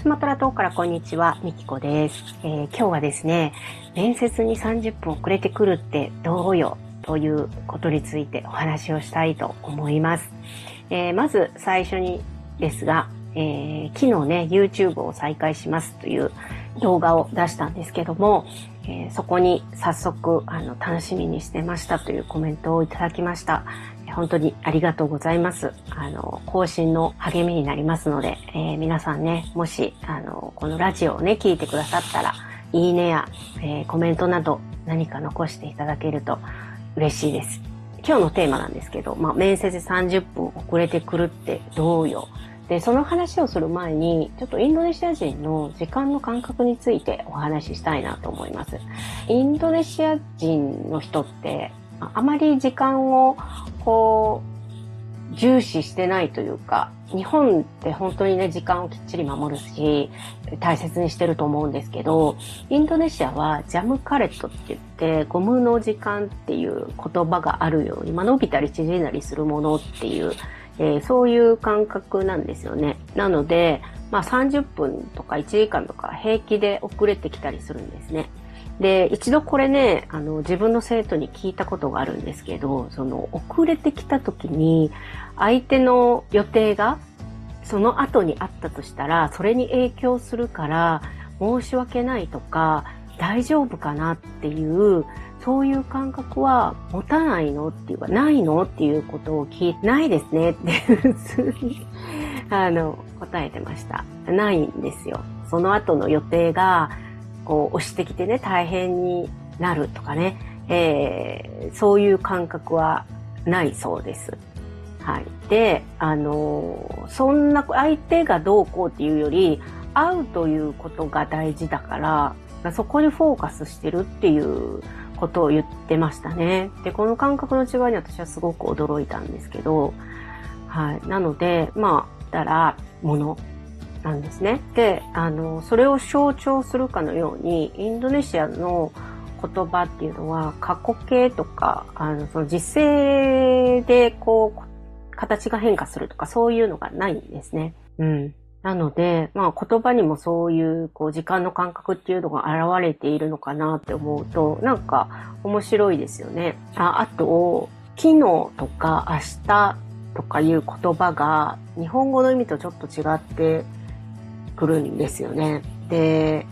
スマトラ島からこんにちは、みきこです、えー、今日はですね、面接に30分遅れてくるってどうよということについてお話をしたいと思います。えー、まず最初にですが、えー、昨日ね、YouTube を再開しますという動画を出したんですけども、えー、そこに早速、あの、楽しみにしてましたというコメントをいただきました。本当にありがとうございます。あの、更新の励みになりますので、えー、皆さんね、もし、あの、このラジオをね、聞いてくださったら、いいねや、えー、コメントなど何か残していただけると嬉しいです。今日のテーマなんですけど、まあ、面接30分遅れてくるってどうよで、その話をする前に、ちょっとインドネシア人の時間の感覚についてお話ししたいなと思います。インドネシア人の人って、あまり時間を、こう、重視してないというか、日本って本当にね、時間をきっちり守るし、大切にしてると思うんですけど、インドネシアはジャムカレットって言って、ゴムの時間っていう言葉があるように、まあ、伸びたり縮んだりするものっていうえー、そういう感覚なんですよね。なので、まあ30分とか1時間とか平気で遅れてきたりするんですね。で、一度これね、あの、自分の生徒に聞いたことがあるんですけど、その、遅れてきた時に、相手の予定が、その後にあったとしたら、それに影響するから、申し訳ないとか、大丈夫かなっていう、そういう感覚は持たないのっていうか、ないのっていうことを聞いて、ないですねって普通にあの、答えてました。ないんですよ。その後の予定が、こう、押してきてね、大変になるとかね、えー、そういう感覚はないそうです。はい。で、あのそんな、相手がどうこうっていうより、会うということが大事だから、そこにフォーカスしてるっていうことを言ってましたね。で、この感覚の違いに私はすごく驚いたんですけど、はい。なので、まあ、たら、ものなんですね。で、あの、それを象徴するかのように、インドネシアの言葉っていうのは、過去形とか、あの、その実勢で、こう、形が変化するとか、そういうのがないんですね。うん。なので、まあ言葉にもそういうこう時間の感覚っていうのが現れているのかなって思うと、なんか面白いですよね。ああと、昨日とか明日とかいう言葉が日本語の意味とちょっと違ってくるんですよね。で、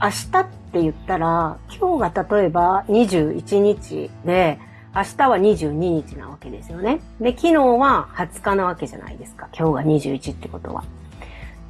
明日って言ったら、今日が例えば21日で、明日は22日なわけですよね。で、昨日は20日なわけじゃないですか。今日が21ってことは。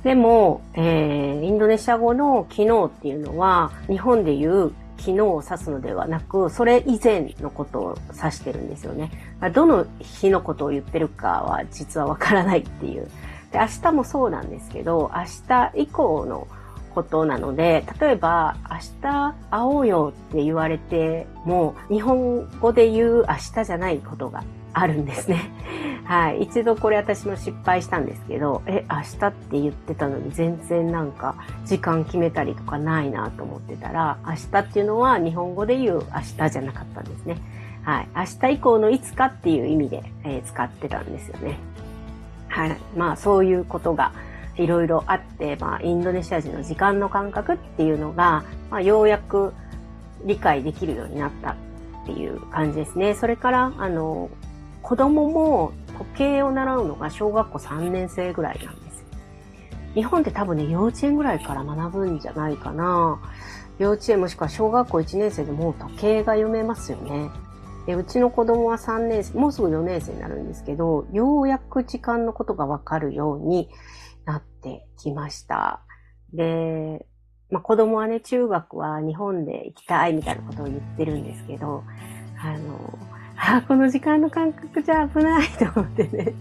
でも、えー、インドネシア語の昨日っていうのは、日本で言う昨日を指すのではなく、それ以前のことを指してるんですよね。どの日のことを言ってるかは実はわからないっていう。で、明日もそうなんですけど、明日以降のことなので、例えば、明日会おうよって言われても、日本語で言う明日じゃないことがあるんですね。はい。一度これ私も失敗したんですけど、え、明日って言ってたのに全然なんか時間決めたりとかないなと思ってたら、明日っていうのは日本語で言う明日じゃなかったんですね。はい。明日以降のいつかっていう意味で、えー、使ってたんですよね。はい。まあそういうことがいろいろあって、まあインドネシア人の時間の感覚っていうのが、まあようやく理解できるようになったっていう感じですね。それから、あの、子供も時計を習うのが小学校3年生ぐらいなんです。日本って多分ね、幼稚園ぐらいから学ぶんじゃないかな。幼稚園もしくは小学校1年生でもう時計が読めますよね。でうちの子供は3年生、もうすぐ4年生になるんですけど、ようやく時間のことがわかるようになってきました。で、まあ、子供はね、中学は日本で行きたいみたいなことを言ってるんですけど、あの、あ、この時間の感覚じゃ危ないと思ってね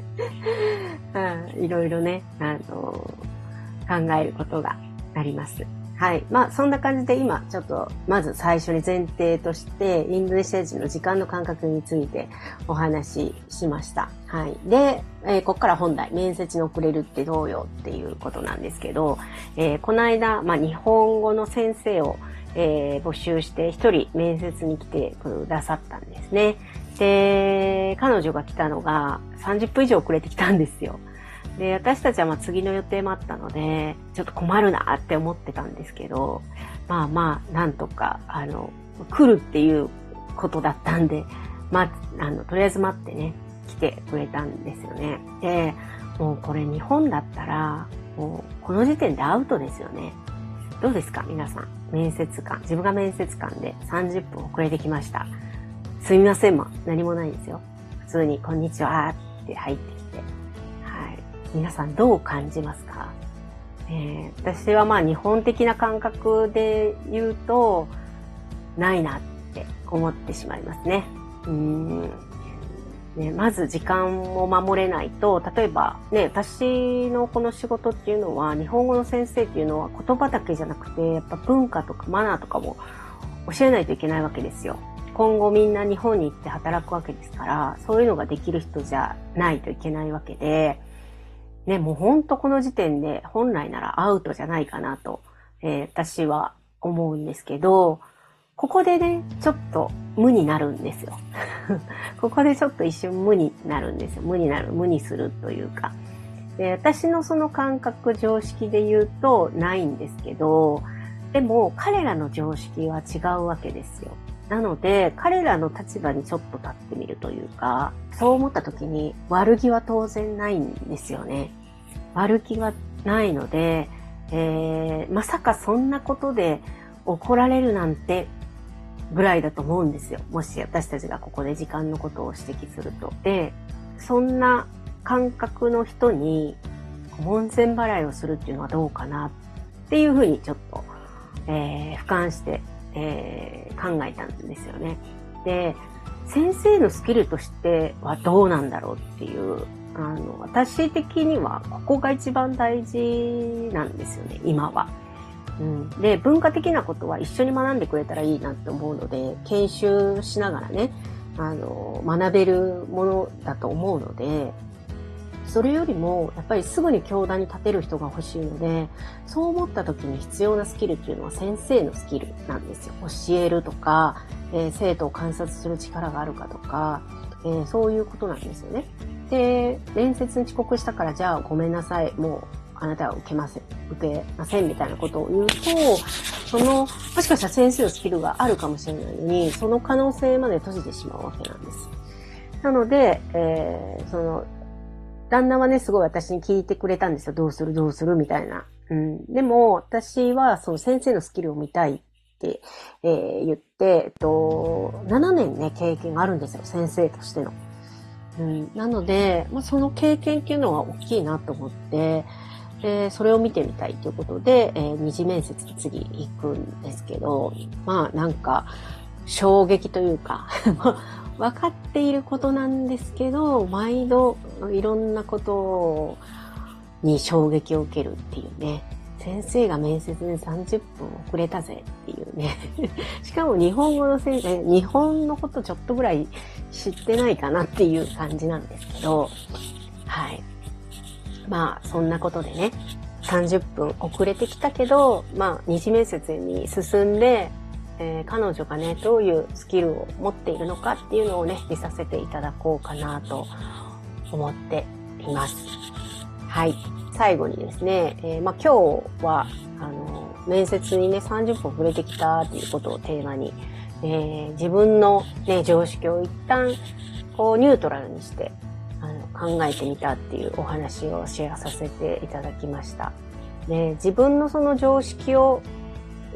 いろいろね、あの、考えることがあります。はい。まあ、そんな感じで今、ちょっと、まず最初に前提として、インドネシア人の時間の感覚についてお話ししました。はい。で、えー、ここから本題、面接に遅れるってどうよっていうことなんですけど、えー、この間、まあ、日本語の先生を、えー、募集して一人面接に来てくださったんですね。で、彼女が来たのが30分以上遅れてきたんですよ。で、私たちはまあ次の予定もあったので、ちょっと困るなって思ってたんですけど、まあまあ、なんとか、あの、来るっていうことだったんで、まあ、あの、とりあえず待ってね、来てくれたんですよね。で、もうこれ日本だったら、もうこの時点でアウトですよね。どうですか皆さん？面接官。自分が面接官で30分遅れてきました。すみませんも何もないですよ。普通に、こんにちはって入ってき。皆さんどう感じますか？えー、私はまあ日本的な感覚で言うと、ないなって思ってしまいますね。うんね、まず時間を守れないと、例えばね、私のこの仕事っていうのは、日本語の先生っていうのは言葉だけじゃなくて、やっぱ文化とかマナーとかも教えないといけないわけですよ。今後みんな日本に行って働くわけですから、そういうのができる人じゃないといけないわけで、ね、もうほんとこの時点で本来ならアウトじゃないかなと、えー、私は思うんですけど、ここでね、ちょっと無になるんですよ。ここでちょっと一瞬無になるんですよ。無になる、無にするというか。で私のその感覚、常識で言うとないんですけど、でも彼らの常識は違うわけですよ。なので、彼らの立場にちょっと立ってみるというか、そう思った時に悪気は当然ないんですよね。悪気はないので、えー、まさかそんなことで怒られるなんてぐらいだと思うんですよ。もし私たちがここで時間のことを指摘すると。で、そんな感覚の人に門前払いをするっていうのはどうかなっていうふうにちょっと、えー、俯瞰して、えー、考えたんですよね。で、先生のスキルとしてはどうなんだろうっていう、あの、私的にはここが一番大事なんですよね、今は。うん、で、文化的なことは一緒に学んでくれたらいいなって思うので、研修しながらね、あの、学べるものだと思うので、それよりも、やっぱりすぐに教壇に立てる人が欲しいので、そう思った時に必要なスキルっていうのは先生のスキルなんですよ。教えるとか、えー、生徒を観察する力があるかとか、えー、そういうことなんですよね。で、面接に遅刻したからじゃあごめんなさい、もうあなたは受けません、受けませんみたいなことを言うと、その、もしかしたら先生のスキルがあるかもしれないのに、その可能性まで閉じてしまうわけなんです。なので、えー、その、旦那はね、すごい私に聞いてくれたんですよ。どうするどうするみたいな。うん。でも、私は、その先生のスキルを見たいって、えー、言って、えっと、7年ね、経験があるんですよ。先生としての。うん。なので、まあ、その経験っていうのは大きいなと思って、で、それを見てみたいということで、えー、二次面接に次行くんですけど、まあなんか、衝撃というか 分かっていることなんですけど、毎度いろんなことに衝撃を受けるっていうね。先生が面接に30分遅れたぜっていうね。しかも日本語の先生、日本のことちょっとぐらい知ってないかなっていう感じなんですけど、はい。まあ、そんなことでね、30分遅れてきたけど、まあ、二次面接に進んで、えー、彼女がね、どういうスキルを持っているのかっていうのをね、見させていただこうかなと思っています。はい。最後にですね、えー、まあ、今日は、あの、面接にね、30分遅れてきたっていうことをテーマに、えー、自分のね、常識を一旦、こう、ニュートラルにして、あの考えてみたっていうお話をシェアさせていただきました。で自分のその常識を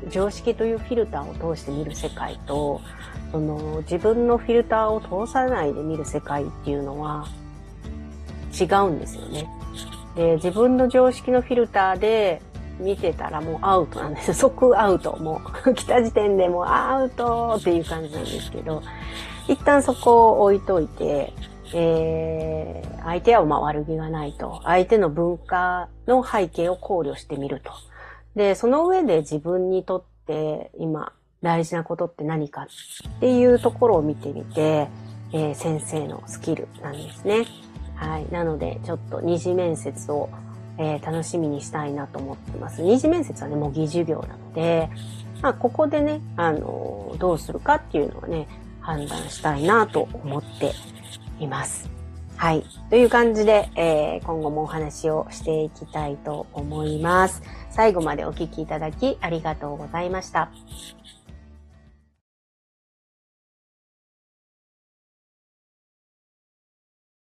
常識というフィルターを通して見る世界とその自分のフィルターを通さないで見る世界っていうのは違うんですよね。で自分の常識のフィルターで見てたらもうアウトなんですよ。即アウト。もう来た時点でもうアウトっていう感じなんですけど、一旦そこを置いといて、えー、相手はまあ悪気がないと。相手の文化の背景を考慮してみると。で、その上で自分にとって今大事なことって何かっていうところを見てみて、えー、先生のスキルなんですね。はい。なので、ちょっと二次面接を、えー、楽しみにしたいなと思ってます。二次面接はね、模擬授業なので、まあ、ここでね、あのー、どうするかっていうのはね、判断したいなと思っています。はい。という感じで、えー、今後もお話をしていきたいと思います。最後までお聞きいただきありがとうございました。